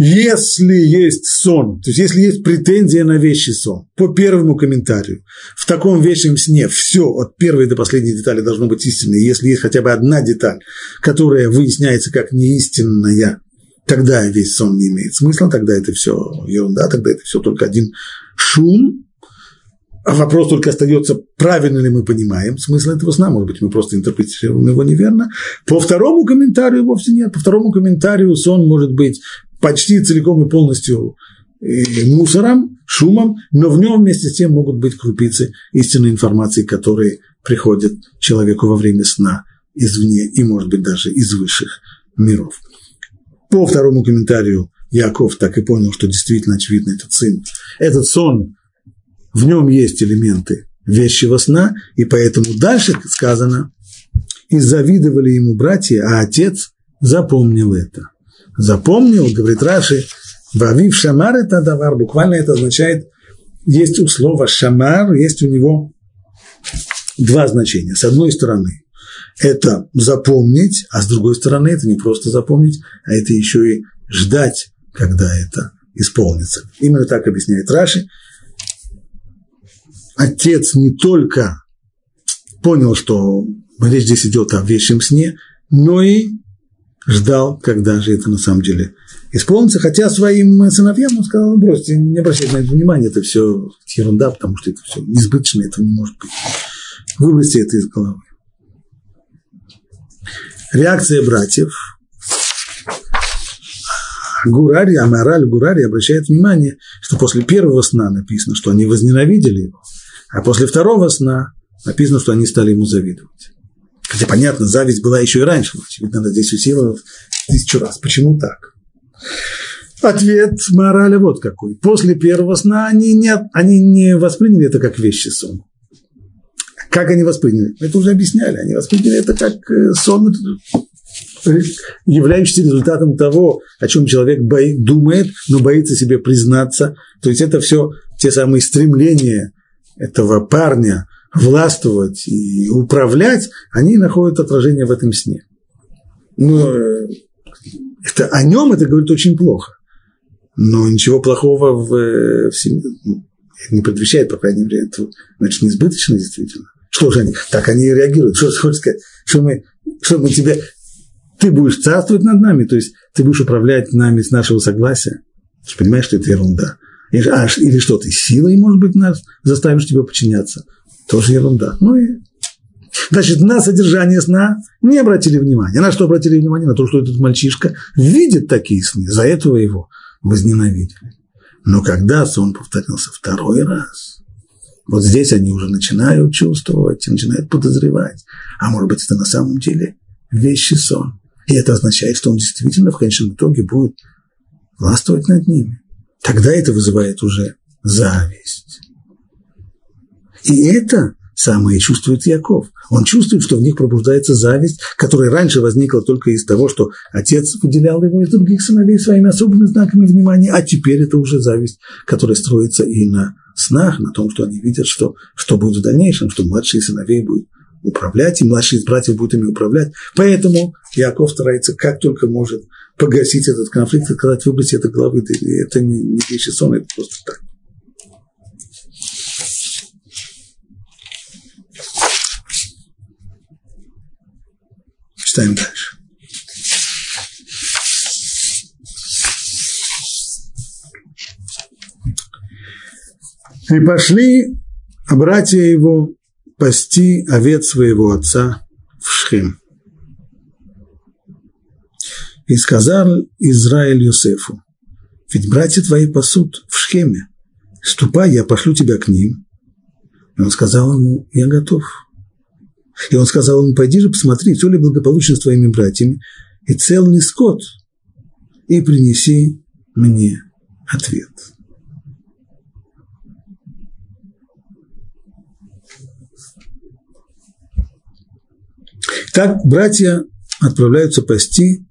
Если есть сон, то есть если есть претензия на вещий сон, по первому комментарию, в таком вещем сне все от первой до последней детали должно быть истинной. Если есть хотя бы одна деталь, которая выясняется как неистинная, тогда весь сон не имеет смысла, тогда это все ерунда, тогда это все только один шум, а вопрос только остается, правильно ли мы понимаем смысл этого сна. Может быть, мы просто интерпретируем его неверно. По второму комментарию вовсе нет. По второму комментарию сон может быть почти целиком и полностью э, мусором, шумом, но в нем вместе с тем могут быть крупицы истинной информации, которые приходят человеку во время сна извне и, может быть, даже из высших миров. По второму комментарию Яков так и понял, что действительно очевидно этот сын. Этот сон, в нем есть элементы вещего сна, и поэтому дальше сказано, и завидовали ему братья, а отец запомнил это запомнил, говорит Раши, Вавив Шамар это давар, буквально это означает, есть у слова Шамар, есть у него два значения. С одной стороны, это запомнить, а с другой стороны, это не просто запомнить, а это еще и ждать, когда это исполнится. Именно так объясняет Раши. Отец не только понял, что речь здесь идет о вещем сне, но и ждал, когда же это на самом деле исполнится, хотя своим сыновьям он сказал, «Ну, бросьте, не обращайте на это внимания, это все ерунда, потому что это все несбыточно, этого не может быть. Выбросьте это из головы. Реакция братьев. Гурари, Амараль Гурари обращает внимание, что после первого сна написано, что они возненавидели его, а после второго сна написано, что они стали ему завидовать. Хотя, понятно, зависть была еще и раньше, но, очевидно, она здесь усилилась тысячу раз. Почему так? Ответ морали вот какой. После первого сна они не, они не восприняли это как вещи сон. Как они восприняли? Это уже объясняли. Они восприняли это как э, сон, являющийся результатом того, о чем человек бои, думает, но боится себе признаться. То есть это все те самые стремления этого парня властвовать и управлять, они находят отражение в этом сне. Но э, это, о нем это говорит очень плохо. Но ничего плохого в, э, в семье не предвещает, по крайней мере, это значит неизбыточно действительно. Что же они? Так они и реагируют. Что ты хочешь сказать? Что мы, что мы тебе... Ты будешь царствовать над нами, то есть ты будешь управлять нами с нашего согласия. Ты понимаешь, что это ерунда. А, или что, ты силой, может быть, нас заставишь тебя подчиняться. Тоже ерунда. Ну и Значит, на содержание сна не обратили внимания. На что обратили внимание? На то, что этот мальчишка видит такие сны. За этого его возненавидели. Но когда сон повторился второй раз, вот здесь они уже начинают чувствовать, начинают подозревать. А может быть, это на самом деле вещи сон. И это означает, что он действительно в конечном итоге будет властвовать над ними. Тогда это вызывает уже зависть. И это самое чувствует Яков. Он чувствует, что в них пробуждается зависть, которая раньше возникла только из того, что отец выделял его из других сыновей своими особыми знаками внимания, а теперь это уже зависть, которая строится и на снах, на том, что они видят, что, что будет в дальнейшем, что младшие сыновей будут управлять, и младшие из братьев будут ими управлять. Поэтому Яков старается как только может погасить этот конфликт и сказать, выбросить это головы, это не, не вещи сон, это просто так. Читаем дальше. И пошли братья его пасти овец своего отца в Шхем. И сказал Израиль Юсефу, ведь братья твои пасут в Шхеме, ступай, я пошлю тебя к ним. И он сказал ему, я готов. И он сказал ему, пойди же посмотри, все ли благополучно с твоими братьями, и цел ли скот, и принеси мне ответ. Так братья отправляются пасти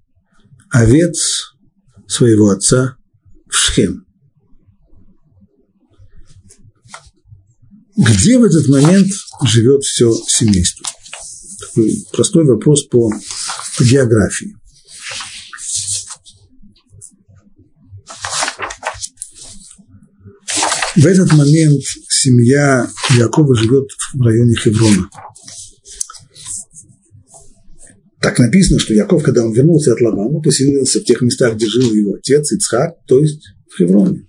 овец своего отца в Шхем. Где в этот момент живет все семейство? Простой вопрос по географии. В этот момент семья Якова живет в районе Хеврона. Так написано, что Яков, когда он вернулся от Лавана, поселился в тех местах, где жил его отец Ицхак, то есть в Хевроне.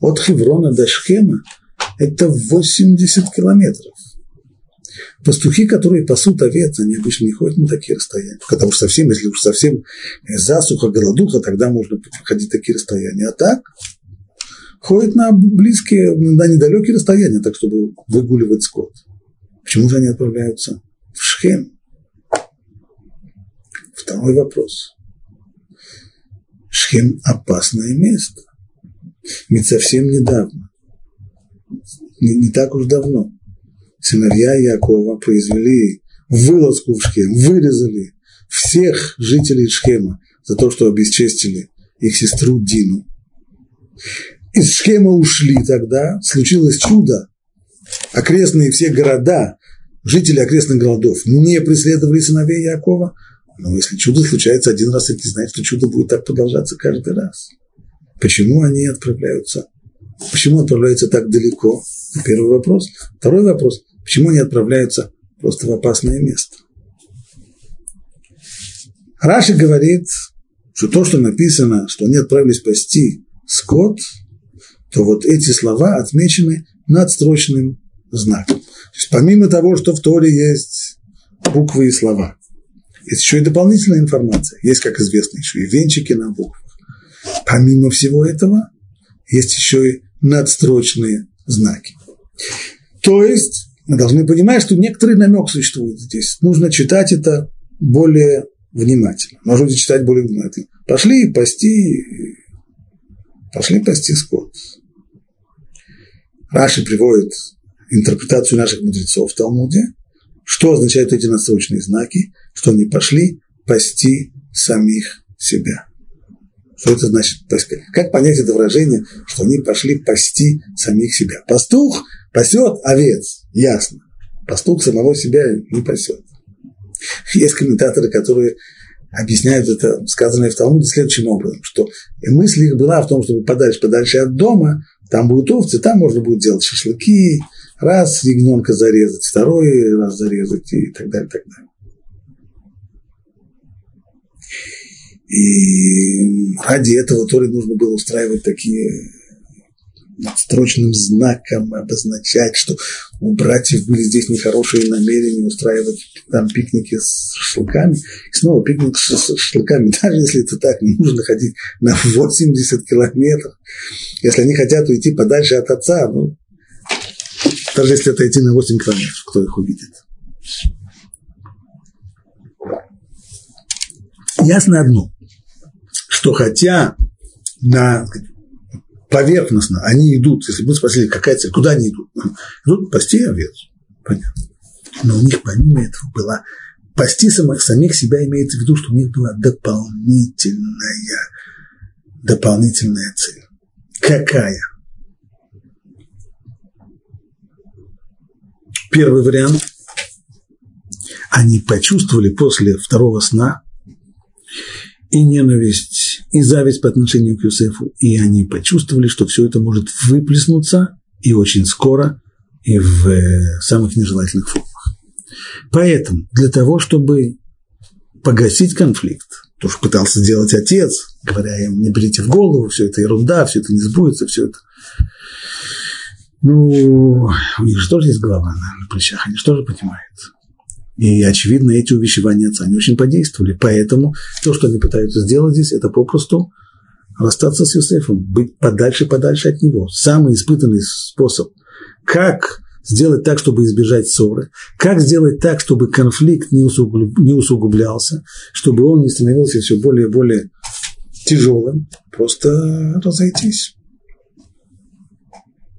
От Хеврона до Шхема – это 80 километров. Пастухи, которые пасут овец, они обычно не ходят на такие расстояния. Когда уж совсем, если уж совсем засуха, голодуха, тогда можно ходить такие расстояния. А так ходят на близкие, на недалекие расстояния, так чтобы выгуливать скот. Почему же они отправляются в Шхем? Второй вопрос. Шхем – опасное место. Ведь совсем недавно, не, не так уж давно, сыновья Якова произвели вылазку в Шхем, вырезали всех жителей Шхема за то, что обесчестили их сестру Дину. Из Шхема ушли тогда, случилось чудо. Окрестные все города, жители окрестных городов не преследовали сыновей Якова, но если чудо случается один раз, это не значит, что чудо будет так продолжаться каждый раз. Почему они отправляются? Почему отправляются так далеко? Первый вопрос. Второй вопрос. Почему они отправляются просто в опасное место? Раши говорит, что то, что написано, что они отправились спасти скот, то вот эти слова отмечены надстрочным знаком. То есть помимо того, что в Торе есть буквы и слова, есть еще и дополнительная информация. Есть, как известно, еще и венчики на буквах. Помимо всего этого, есть еще и надстрочные знаки. То есть мы должны понимать, что некоторый намек существует здесь. Нужно читать это более внимательно. Можно читать более внимательно. Пошли пасти, пошли пасти скот. Раши приводит интерпретацию наших мудрецов в Талмуде, что означают эти надсрочные знаки? Что они пошли пасти самих себя. Что это значит? Как понять это выражение, что они пошли пасти самих себя? Пастух пасет овец, ясно. Пастух самого себя не пасет. Есть комментаторы, которые объясняют это сказанное в Талмуде следующим образом, что мысль их была в том, чтобы подальше, подальше от дома, там будут овцы, там можно будет делать шашлыки, раз ягненка зарезать, второй раз зарезать и так далее, так далее. И ради этого Торе нужно было устраивать такие надстрочным знаком обозначать, что у братьев были здесь нехорошие намерения устраивать там пикники с шашлыками. И снова пикник с шашлыками, даже если это так, нужно ходить на 80 километров. Если они хотят уйти подальше от отца, ну, даже если это идти на 8 километров, кто их увидит. Ясно одно, что хотя на поверхностно они идут, если бы спросили, какая цель, куда они идут? Идут пасти овец, понятно. Но у них помимо этого была пасти самих, самих себя имеется в виду, что у них была дополнительная, дополнительная цель. Какая? Первый вариант. Они почувствовали после второго сна и ненависть, и зависть по отношению к Юсефу, и они почувствовали, что все это может выплеснуться и очень скоро, и в э, самых нежелательных формах. Поэтому для того, чтобы погасить конфликт, то, что пытался сделать отец, говоря им, не берите в голову, все это ерунда, все это не сбудется, все это. Ну, у них же тоже есть голова на, плечах, они же тоже понимают. И, очевидно, эти увещевания отца не очень подействовали. Поэтому то, что они пытаются сделать здесь, это попросту расстаться с Юсефом, быть подальше-подальше от него. Самый испытанный способ. Как сделать так, чтобы избежать ссоры? Как сделать так, чтобы конфликт не, не усугублялся, чтобы он не становился все более и более тяжелым? Просто разойтись.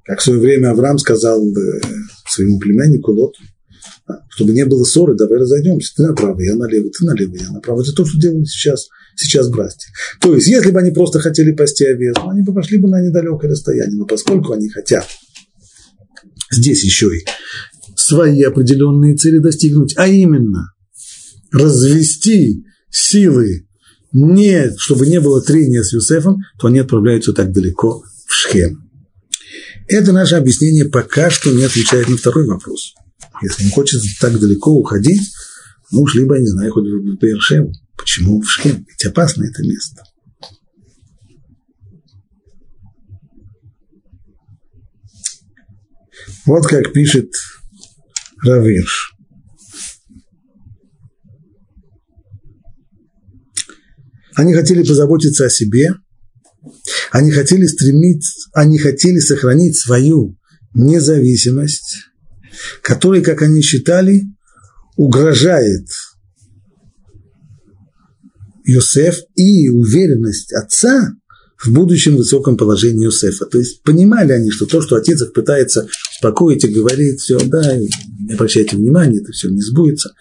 Как в свое время Авраам сказал э, своему племяннику Лоту, чтобы не было ссоры, давай разойдемся. Ты направо, я налево, ты налево, я направо. Это то, что делают сейчас, сейчас братья. То есть, если бы они просто хотели пасти овец, ну, они бы пошли бы на недалекое расстояние. Но поскольку они хотят здесь еще и свои определенные цели достигнуть, а именно развести силы, не, чтобы не было трения с Юсефом, то они отправляются так далеко в Шхем. Это наше объяснение пока что не отвечает на второй вопрос – если не хочется так далеко уходить, ну уж либо, я не знаю, хоть в Бершеву. Почему в Шхем? Ведь опасно это место. Вот как пишет Равирш. Они хотели позаботиться о себе, они хотели стремиться, они хотели сохранить свою независимость, который, как они считали, угрожает Йосеф и уверенность отца в будущем высоком положении Йосефа. То есть понимали они, что то, что отец их пытается успокоить и говорит, все, да, не обращайте внимания, это все не сбудется.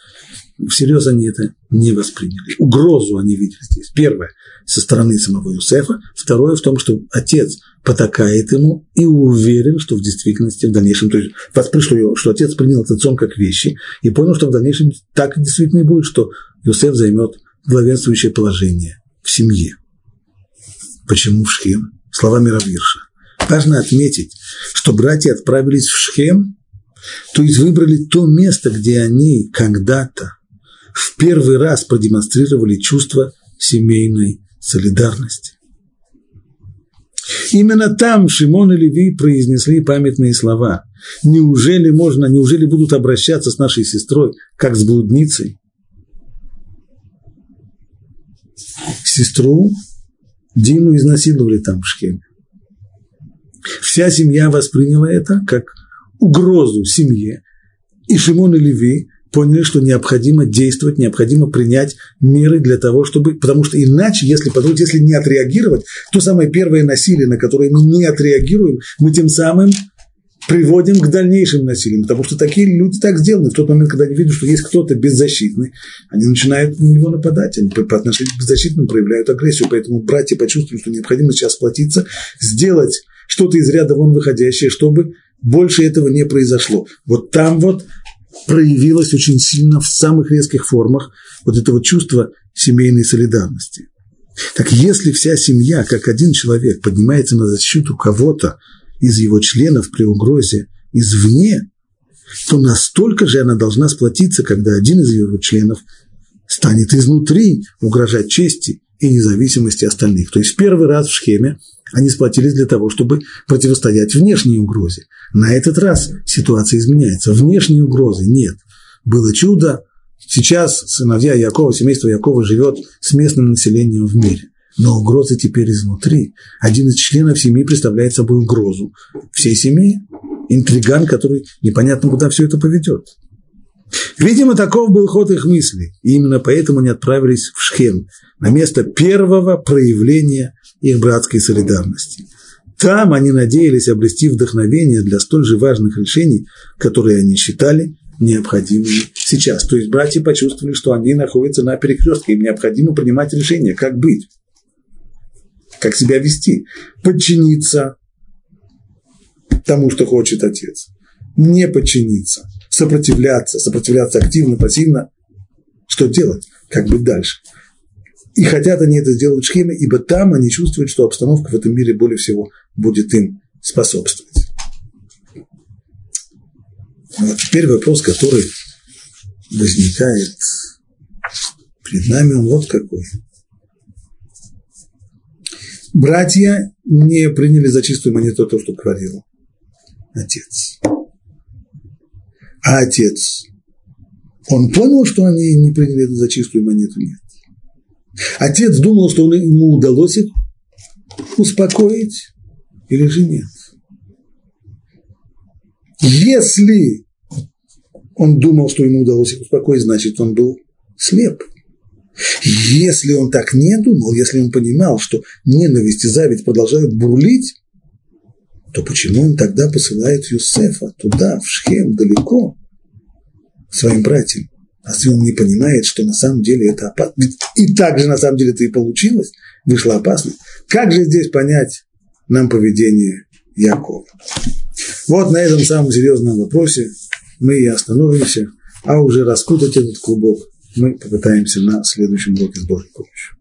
Всерьез они это не восприняли. Угрозу они видели здесь. Первое, со стороны самого Юсефа. Второе, в том, что отец потакает ему и уверен, что в действительности в дальнейшем, то есть пришло, что отец принял этот сон как вещи и понял, что в дальнейшем так действительно и будет, что Юсеф займет главенствующее положение в семье. Почему в Шхем? Словами Равирша. Важно отметить, что братья отправились в Шхем, то есть выбрали то место, где они когда-то в первый раз продемонстрировали чувство семейной солидарности. Именно там Шимон и Леви произнесли памятные слова. Неужели можно, неужели будут обращаться с нашей сестрой, как с блудницей? Сестру Дину изнасиловали там в Шхеме. Вся семья восприняла это как угрозу семье. И Шимон и Леви поняли, что необходимо действовать, необходимо принять меры для того, чтобы... Потому что иначе, если подумать, если не отреагировать, то самое первое насилие, на которое мы не отреагируем, мы тем самым приводим к дальнейшим насилиям, потому что такие люди так сделаны. В тот момент, когда они видят, что есть кто-то беззащитный, они начинают на него нападать, они по отношению к беззащитным проявляют агрессию, поэтому братья почувствуют, что необходимо сейчас сплотиться, сделать что-то из ряда вон выходящее, чтобы больше этого не произошло. Вот там вот проявилось очень сильно в самых резких формах вот этого чувства семейной солидарности. Так если вся семья, как один человек, поднимается на защиту кого-то из его членов при угрозе извне, то настолько же она должна сплотиться, когда один из его членов станет изнутри угрожать чести и независимости остальных. То есть первый раз в схеме Они сплотились для того, чтобы противостоять внешней угрозе. На этот раз ситуация изменяется. Внешней угрозы нет. Было чудо. Сейчас сыновья Якова, семейство Якова живет с местным населением в мире. Но угрозы теперь изнутри. Один из членов семьи представляет собой угрозу всей семьи. Интриган, который непонятно куда все это поведет. Видимо, таков был ход их мыслей, и именно поэтому они отправились в Шхем, на место первого проявления их братской солидарности. Там они надеялись обрести вдохновение для столь же важных решений, которые они считали необходимыми сейчас. То есть братья почувствовали, что они находятся на перекрестке, им необходимо принимать решение, как быть, как себя вести, подчиниться тому, что хочет отец, не подчиниться – сопротивляться, сопротивляться активно, пассивно. Что делать? Как быть дальше? И хотят они это сделать в Шхеме, ибо там они чувствуют, что обстановка в этом мире более всего будет им способствовать. Вот теперь вопрос, который возникает перед нами, он вот какой. Братья не приняли за чистую монету то, что говорил отец. А отец, он понял, что они не приняли это за чистую монету? Нет. Отец думал, что ему удалось их успокоить или же нет. Если он думал, что ему удалось их успокоить, значит, он был слеп. Если он так не думал, если он понимал, что ненависть и зависть продолжают бурлить, то почему он тогда посылает Юсефа туда, в Шхем, далеко, своим братьям? А он не понимает, что на самом деле это опасно, и так же на самом деле это и получилось, вышла опасность. Как же здесь понять нам поведение Якова? Вот на этом самом серьезном вопросе мы и остановимся, а уже раскутать этот клубок мы попытаемся на следующем уроке с Божьей помощью.